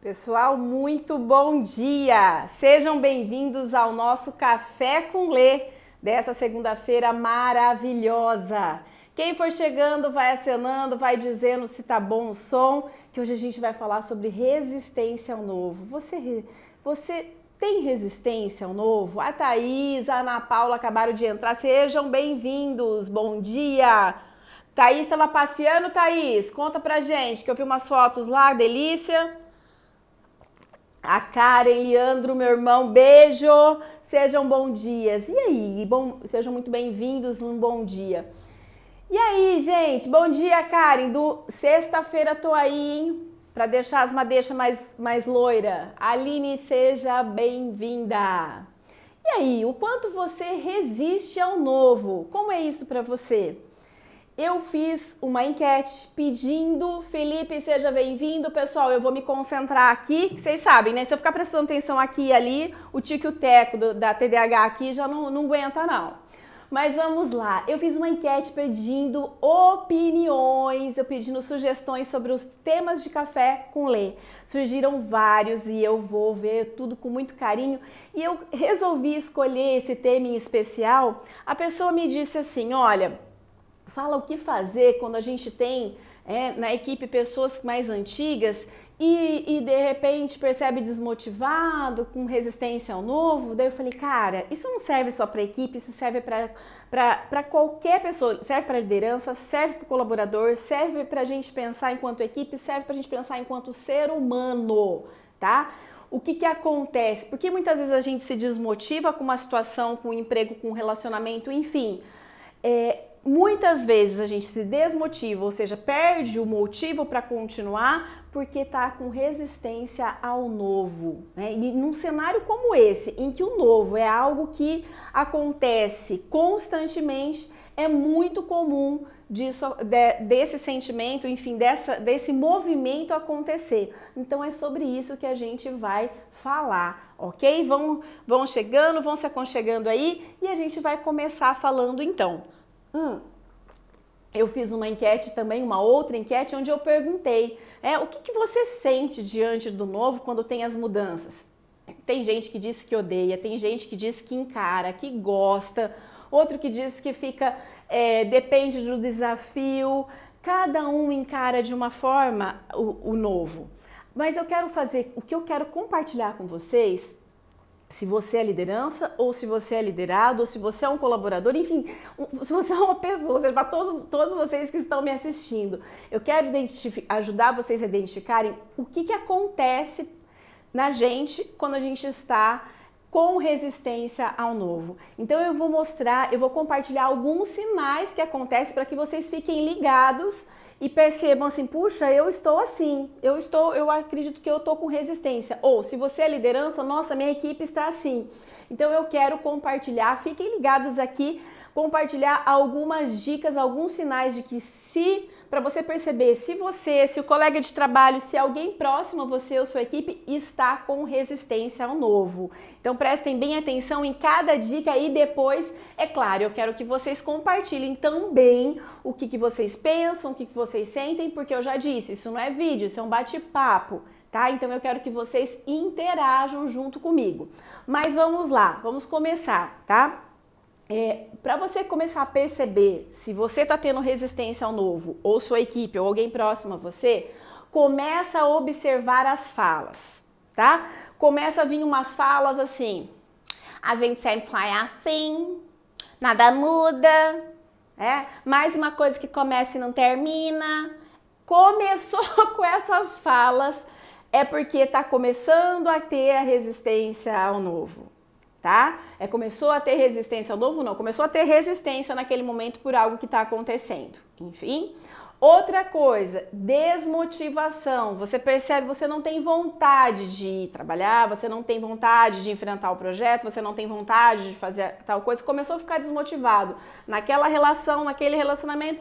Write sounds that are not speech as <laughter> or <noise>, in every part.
Pessoal, muito bom dia! Sejam bem-vindos ao nosso Café com Lê dessa segunda-feira maravilhosa. Quem for chegando, vai acenando, vai dizendo se tá bom o som, que hoje a gente vai falar sobre resistência ao novo. Você, você tem resistência ao novo? A Thaís, a Ana Paula acabaram de entrar. Sejam bem-vindos. Bom dia. Thaís estava passeando, Thaís? Conta pra gente, que eu vi umas fotos lá, delícia. A Karen, Leandro, meu irmão, beijo. Sejam bom dias. E aí, bom, sejam muito bem-vindos num bom dia. E aí, gente, bom dia, Karen. Do sexta-feira tô aí, hein? para deixar as madeixas mais, mais loira. Aline, seja bem-vinda. E aí, o quanto você resiste ao novo? Como é isso para você? Eu fiz uma enquete pedindo, Felipe, seja bem-vindo. Pessoal, eu vou me concentrar aqui, que vocês sabem, né? Se eu ficar prestando atenção aqui e ali, o tique o teco do, da TDAH aqui já não, não aguenta, não. Mas vamos lá, eu fiz uma enquete pedindo opiniões, eu pedindo sugestões sobre os temas de café com Lê. Surgiram vários e eu vou ver tudo com muito carinho. E eu resolvi escolher esse tema em especial. A pessoa me disse assim: olha, fala o que fazer quando a gente tem é, na equipe pessoas mais antigas e, e, de repente percebe desmotivado, com resistência ao novo, daí eu falei, cara, isso não serve só para equipe, isso serve para qualquer pessoa, serve para liderança, serve para o colaborador, serve para a gente pensar enquanto equipe, serve para a gente pensar enquanto ser humano, tá? O que, que acontece? Porque muitas vezes a gente se desmotiva com uma situação, com um emprego, com um relacionamento, enfim. É, muitas vezes a gente se desmotiva, ou seja, perde o motivo para continuar porque está com resistência ao novo. Né? E num cenário como esse, em que o novo é algo que acontece constantemente, é muito comum disso, de, desse sentimento, enfim, dessa, desse movimento acontecer. Então é sobre isso que a gente vai falar, ok? Vão, vão chegando, vão se aconchegando aí e a gente vai começar falando então. Hum, eu fiz uma enquete também, uma outra enquete, onde eu perguntei é, o que, que você sente diante do novo quando tem as mudanças? Tem gente que diz que odeia, tem gente que diz que encara, que gosta, outro que diz que fica, é, depende do desafio. Cada um encara de uma forma o, o novo. Mas eu quero fazer, o que eu quero compartilhar com vocês se você é liderança, ou se você é liderado, ou se você é um colaborador, enfim, se você é uma pessoa, para todos, todos vocês que estão me assistindo, eu quero ajudar vocês a identificarem o que, que acontece na gente quando a gente está com resistência ao novo. Então eu vou mostrar, eu vou compartilhar alguns sinais que acontecem para que vocês fiquem ligados e percebam assim, puxa, eu estou assim, eu estou, eu acredito que eu estou com resistência. Ou se você é liderança, nossa, minha equipe está assim. Então eu quero compartilhar, fiquem ligados aqui, compartilhar algumas dicas, alguns sinais de que se para você perceber se você, se o colega de trabalho, se alguém próximo a você ou sua equipe está com resistência ao novo. Então prestem bem atenção em cada dica e depois, é claro, eu quero que vocês compartilhem também o que, que vocês pensam, o que, que vocês sentem, porque eu já disse, isso não é vídeo, isso é um bate-papo. Tá? Então eu quero que vocês interajam junto comigo. Mas vamos lá, vamos começar, tá? É, para você começar a perceber se você está tendo resistência ao novo, ou sua equipe, ou alguém próximo a você, começa a observar as falas, tá? Começa a vir umas falas assim: a gente sempre faz assim, nada muda, é? Mais uma coisa que começa e não termina. Começou <laughs> com essas falas é porque está começando a ter a resistência ao novo tá? É começou a ter resistência novo, não, começou a ter resistência naquele momento por algo que está acontecendo. Enfim, outra coisa, desmotivação. Você percebe, você não tem vontade de trabalhar, você não tem vontade de enfrentar o projeto, você não tem vontade de fazer tal coisa, começou a ficar desmotivado naquela relação, naquele relacionamento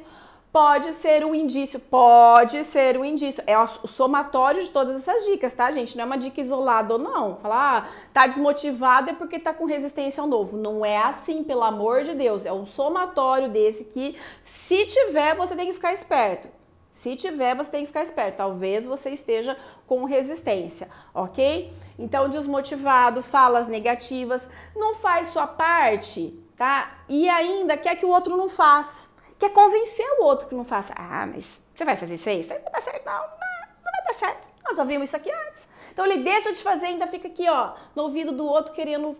pode ser um indício, pode ser um indício. É o somatório de todas essas dicas, tá, gente? Não é uma dica isolada ou não. Falar, ah, tá desmotivado é porque tá com resistência ao novo. Não é assim, pelo amor de Deus. É um somatório desse que, se tiver, você tem que ficar esperto. Se tiver, você tem que ficar esperto. Talvez você esteja com resistência, ok? Então, desmotivado, falas negativas, não faz sua parte, tá? E ainda quer que o outro não faça. Quer convencer o outro que não faça. Ah, mas você vai fazer isso aí? Isso aí não dar certo, não. Não vai dar certo. Nós já vimos isso aqui antes. Então, ele deixa de fazer e ainda fica aqui, ó, no ouvido do outro, querendo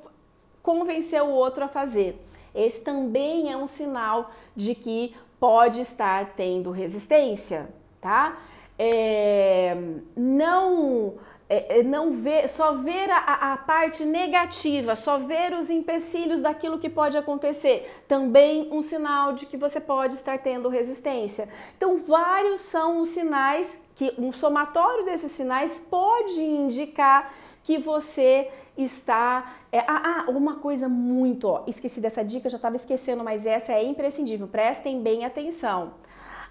convencer o outro a fazer. Esse também é um sinal de que pode estar tendo resistência, tá? É, não é, é, não ver, só ver a, a, parte negativa, só ver os empecilhos daquilo que pode acontecer, também um sinal de que você pode estar tendo resistência. Então, vários são os sinais que um somatório desses sinais pode indicar que você está. É, ah, ah, uma coisa muito, ó, esqueci dessa dica, já estava esquecendo, mas essa é imprescindível. Prestem bem atenção.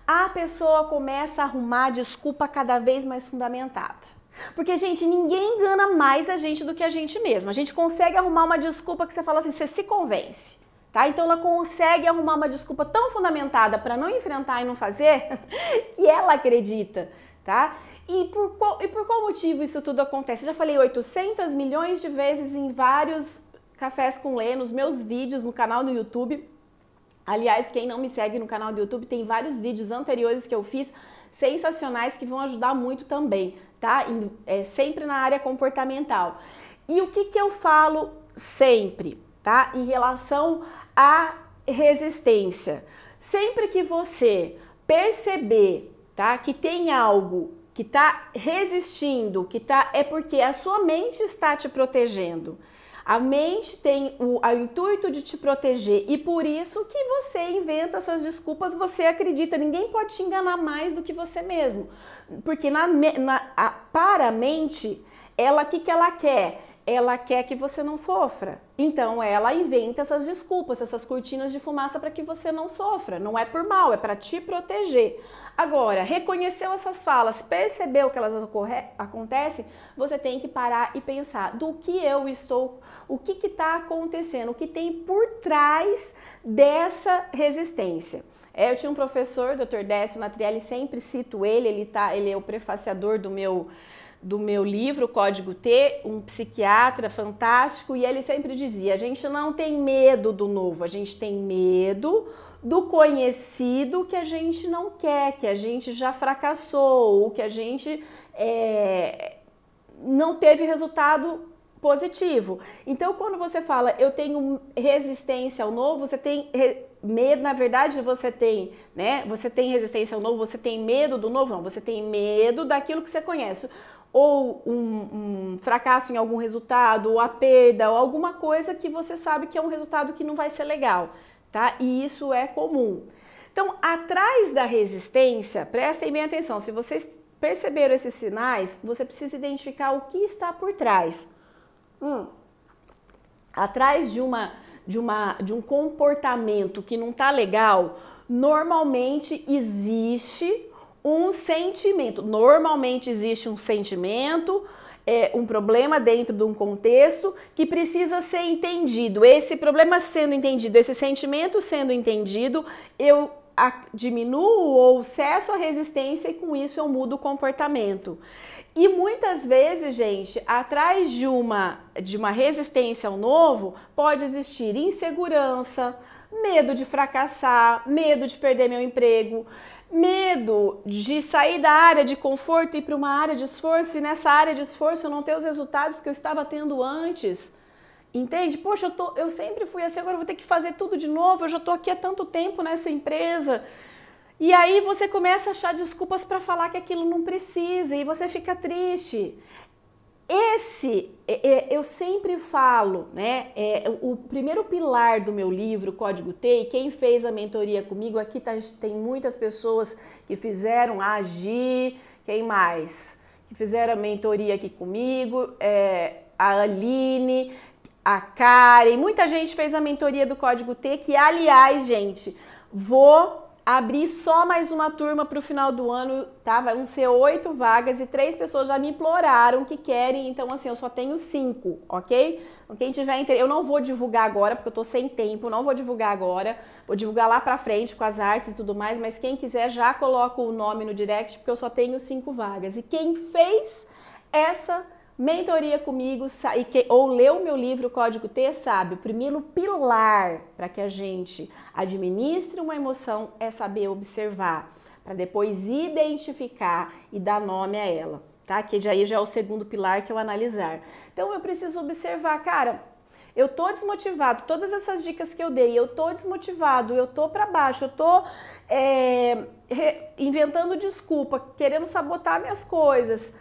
A pessoa começa a arrumar desculpa cada vez mais fundamentada. Porque, gente, ninguém engana mais a gente do que a gente mesma. A gente consegue arrumar uma desculpa que você fala assim, você se convence. Tá? Então ela consegue arrumar uma desculpa tão fundamentada para não enfrentar e não fazer <laughs> que ela acredita, tá? E por, qual, e por qual motivo isso tudo acontece? já falei 800 milhões de vezes em vários cafés com Lê, nos meus vídeos no canal do YouTube. Aliás, quem não me segue no canal do YouTube, tem vários vídeos anteriores que eu fiz sensacionais que vão ajudar muito também, tá? É, sempre na área comportamental. E o que, que eu falo sempre, tá? Em relação à resistência. Sempre que você perceber, tá? Que tem algo que está resistindo, que tá é porque a sua mente está te protegendo. A mente tem o, o, intuito de te proteger e por isso que você inventa essas desculpas, você acredita. Ninguém pode te enganar mais do que você mesmo. Porque na, na, a, para a mente, ela o que, que ela quer? Ela quer que você não sofra. Então ela inventa essas desculpas, essas cortinas de fumaça para que você não sofra. Não é por mal, é para te proteger. Agora, reconheceu essas falas, percebeu que elas acontecem, você tem que parar e pensar do que eu estou, o que está acontecendo, o que tem por trás dessa resistência. É, eu tinha um professor, Dr. Décio Matrielli, sempre cito ele, ele, tá, ele é o prefaciador do meu do meu livro Código T, um psiquiatra fantástico, e ele sempre dizia: a gente não tem medo do novo, a gente tem medo do conhecido que a gente não quer, que a gente já fracassou, ou que a gente é, não teve resultado positivo. Então, quando você fala eu tenho resistência ao novo, você tem medo, na verdade, você tem, né? Você tem resistência ao novo, você tem medo do novo, não, você tem medo daquilo que você conhece ou um, um, fracasso em algum resultado, ou a perda, ou alguma coisa que você sabe que é um resultado que não vai ser legal, tá? E isso é comum. Então, atrás da resistência, prestem bem atenção, se vocês perceberam esses sinais, você precisa identificar o que está por trás. Hum, atrás de uma de, uma, de um comportamento que não está legal, normalmente existe um sentimento. Normalmente existe um sentimento, é, um problema dentro de um contexto que precisa ser entendido. Esse problema sendo entendido, esse sentimento sendo entendido, eu a, diminuo ou cesso a resistência e com isso eu mudo o comportamento. E muitas vezes, gente, atrás de uma, de uma resistência ao novo, pode existir insegurança, medo de fracassar, medo de perder meu emprego, medo de sair da área de conforto e ir para uma área de esforço e nessa área de esforço eu não ter os resultados que eu estava tendo antes. Entende? Poxa, eu, tô, eu sempre fui assim, agora vou ter que fazer tudo de novo, eu já estou aqui há tanto tempo nessa empresa. E aí você começa a achar desculpas para falar que aquilo não precisa e você fica triste. Esse, é, é, eu sempre falo, né? É, o primeiro pilar do meu livro, Código T, e quem fez a mentoria comigo, aqui tá, tem muitas pessoas que fizeram Agir, quem mais? Que fizeram a mentoria aqui comigo, é, a Aline, a Karen, muita gente fez a mentoria do Código T, que aliás, gente, vou abrir só mais uma turma para o final do ano, tá? Vão ser oito vagas e três pessoas já me imploraram que querem, então assim, eu só tenho cinco, ok? Então, quem tiver interesse, eu não vou divulgar agora, porque eu tô sem tempo, não vou divulgar agora, vou divulgar lá pra frente com as artes e tudo mais, mas quem quiser já coloca o nome no direct, porque eu só tenho cinco vagas. E quem fez essa mentoria comigo ou leu meu livro Código T, sabe, o primeiro pilar para que a gente administre uma emoção é saber observar, para depois identificar e dar nome a ela, tá? Que já, já é o segundo pilar que é o analisar. Então eu preciso observar, cara, eu tô desmotivado, todas essas dicas que eu dei, eu tô desmotivado, eu tô para baixo, eu tô é, inventando desculpa, querendo sabotar minhas coisas.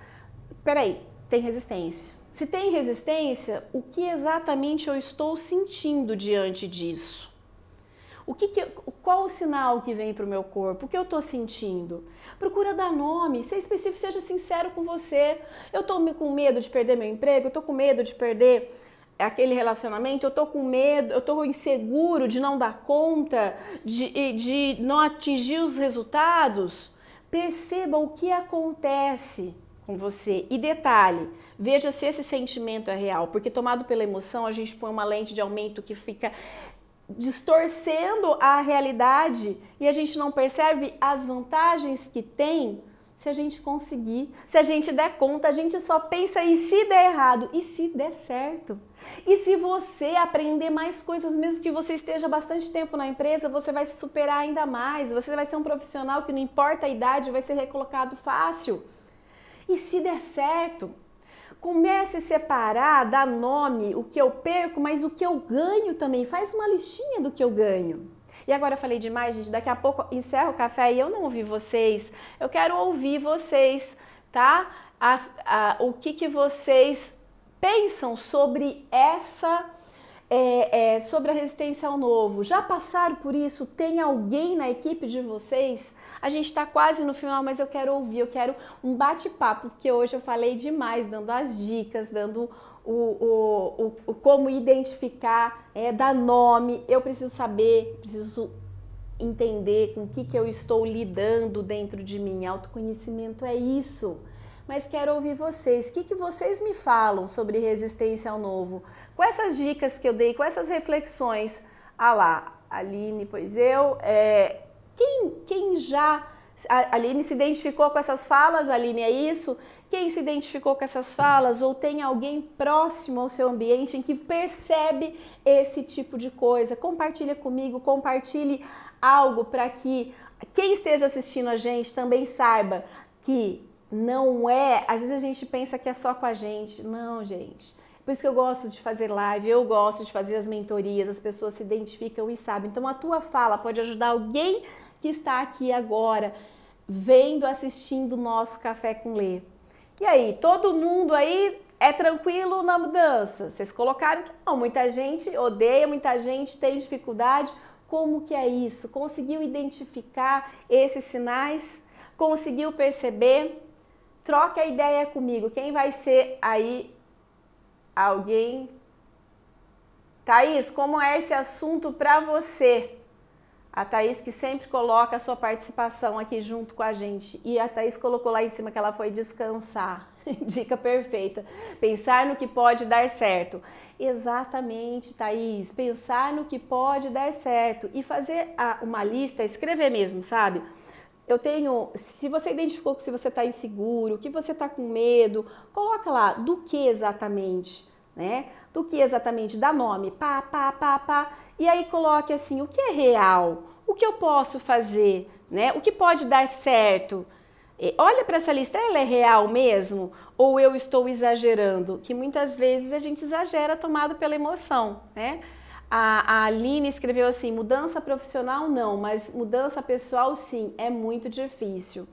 Peraí, tem resistência. Se tem resistência, o que exatamente eu estou sentindo diante disso? O que, que qual o sinal que vem para o meu corpo? O que eu estou sentindo? Procura dar nome, ser específico, seja sincero com você. Eu estou com medo de perder meu emprego, eu estou com medo de perder aquele relacionamento, eu estou com medo, eu estou inseguro de não dar conta, de, de não atingir os resultados. Perceba o que acontece com você. E detalhe, veja se esse sentimento é real, porque tomado pela emoção, a gente põe uma lente de aumento que fica distorcendo a realidade e a gente não percebe as vantagens que tem se a gente conseguir, se a gente der conta, a gente só pensa e se der errado e se der certo. E se você aprender mais coisas, mesmo que você esteja bastante tempo na empresa, você vai se superar ainda mais, você vai ser um profissional que não importa a idade, vai ser recolocado fácil. E se der certo, comece a separar, dar nome, o que eu perco, mas o que eu ganho também. Faz uma listinha do que eu ganho. E agora eu falei demais, gente. Daqui a pouco encerro o café e eu não ouvi vocês. Eu quero ouvir vocês, tá? A, a, o que, que vocês pensam sobre essa. É, é, sobre a resistência ao novo. Já passaram por isso? Tem alguém na equipe de vocês a gente está quase no final, mas eu quero ouvir, eu quero um bate-papo, porque hoje eu falei demais, dando as dicas, dando o, o, o, o como identificar, é, dar nome. Eu preciso saber, preciso entender com o que, que eu estou lidando dentro de mim. Autoconhecimento é isso. Mas quero ouvir vocês. O que, que vocês me falam sobre resistência ao novo? Com essas dicas que eu dei, com essas reflexões. Ah lá, Aline, pois eu. É, quem, quem já. A Aline se identificou com essas falas, Aline, é isso? Quem se identificou com essas falas ou tem alguém próximo ao seu ambiente em que percebe esse tipo de coisa? Compartilha comigo, compartilhe algo para que quem esteja assistindo a gente também saiba que não é, às vezes a gente pensa que é só com a gente. Não, gente. Por isso que eu gosto de fazer live, eu gosto de fazer as mentorias, as pessoas se identificam e sabem. Então a tua fala pode ajudar alguém que está aqui agora, vendo, assistindo o nosso Café com Lê. E aí, todo mundo aí é tranquilo na mudança? Vocês colocaram que não, muita gente odeia, muita gente tem dificuldade. Como que é isso? Conseguiu identificar esses sinais? Conseguiu perceber? Troca a ideia comigo. Quem vai ser aí alguém? Thaís, como é esse assunto para você? A Thaís que sempre coloca a sua participação aqui junto com a gente. E a Thaís colocou lá em cima que ela foi descansar. <laughs> Dica perfeita. Pensar no que pode dar certo. Exatamente, Thaís. Pensar no que pode dar certo. E fazer uma lista, escrever mesmo, sabe? Eu tenho, se você identificou que se você está inseguro, que você está com medo, coloca lá do que exatamente, né? Do que exatamente, dá nome, pá, pá, pá, pá e aí coloque assim, o que é real? O que eu posso fazer? Né? O que pode dar certo? Olha para essa lista, ela é real mesmo? Ou eu estou exagerando? Que muitas vezes a gente exagera tomado pela emoção, né? A, a Aline escreveu assim: mudança profissional não, mas mudança pessoal sim, é muito difícil.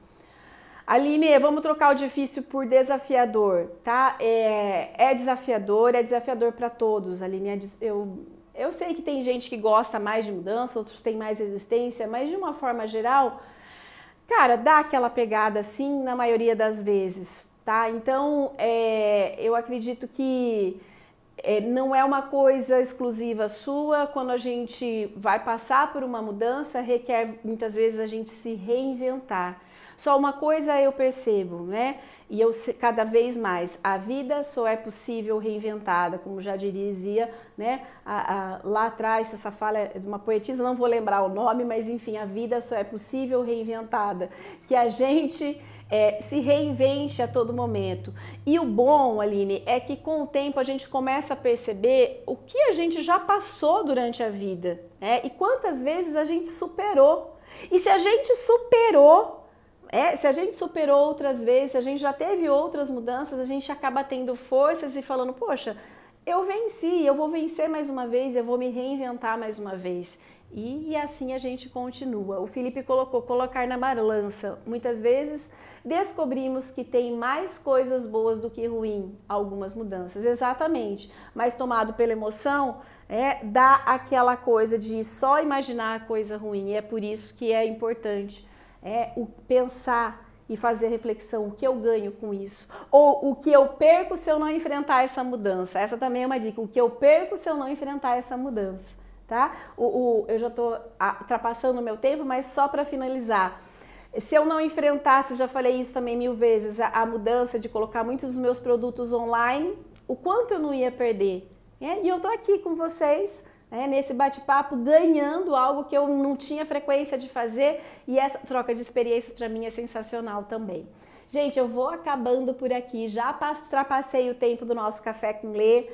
Aline, vamos trocar o difícil por desafiador, tá? É, é desafiador, é desafiador para todos, Aline. É, eu eu sei que tem gente que gosta mais de mudança, outros têm mais resistência, mas de uma forma geral, cara, dá aquela pegada assim na maioria das vezes, tá? Então, é, eu acredito que é, não é uma coisa exclusiva sua. Quando a gente vai passar por uma mudança, requer muitas vezes a gente se reinventar. Só uma coisa eu percebo, né? E eu cada vez mais, a vida só é possível reinventada, como já dizia, né? A, a, lá atrás, essa fala é de uma poetisa, não vou lembrar o nome, mas enfim, a vida só é possível reinventada. Que a gente é, se reinvente a todo momento. E o bom, Aline, é que com o tempo a gente começa a perceber o que a gente já passou durante a vida né? e quantas vezes a gente superou. E se a gente superou, é, se a gente superou outras vezes, se a gente já teve outras mudanças, a gente acaba tendo forças e falando, poxa, eu venci, eu vou vencer mais uma vez, eu vou me reinventar mais uma vez. E, e, assim a gente continua. O Felipe colocou colocar na balança. Muitas vezes descobrimos que tem mais coisas boas do que ruim, algumas mudanças. Exatamente. Mas tomado pela emoção, é, dá aquela coisa de só imaginar a coisa ruim. E é por isso que é importante é, o pensar e fazer reflexão, o que eu ganho com isso? Ou o que eu perco se eu não enfrentar essa mudança? Essa também é uma dica, o que eu perco se eu não enfrentar essa mudança tá? O, o eu já estou ultrapassando o meu tempo, mas só para finalizar. Se eu não enfrentasse, já falei isso também mil vezes, a, a, mudança de colocar muitos dos meus produtos online, o quanto eu não ia perder? É, e eu estou aqui com vocês né, nesse bate-papo, ganhando algo que eu não tinha frequência de fazer e essa troca de experiências para mim é sensacional também. Gente, eu vou acabando por aqui, já ultrapassei o tempo do nosso café com Lê.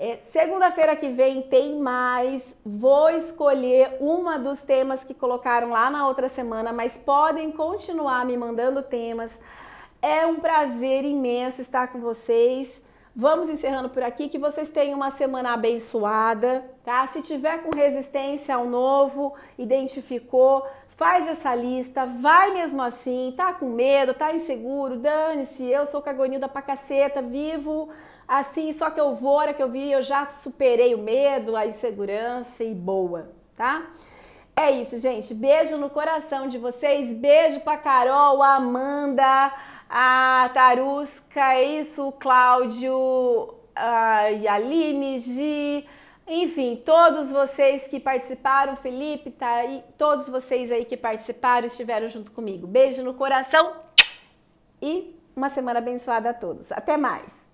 É, Segunda-feira que vem tem mais. Vou escolher uma dos temas que colocaram lá na outra semana, mas podem continuar me mandando temas. É um prazer imenso estar com vocês. Vamos encerrando por aqui. Que vocês tenham uma semana abençoada, tá? Se tiver com resistência ao novo, identificou, faz essa lista, vai mesmo assim, tá com medo, tá inseguro, dane-se, eu sou cagonilda pra caceta, vivo assim, só que eu vou, hora que eu vi, eu já superei o medo, a insegurança e boa, tá? É isso, gente. Beijo no coração de vocês. Beijo pra Carol, a Amanda, a Tarusca, é isso, o Cláudio, a Aline, Gi, enfim, todos vocês que participaram, Felipe, tá aí, todos vocês aí que participaram, estiveram junto comigo. Beijo no coração e uma semana abençoada a todos. Até mais!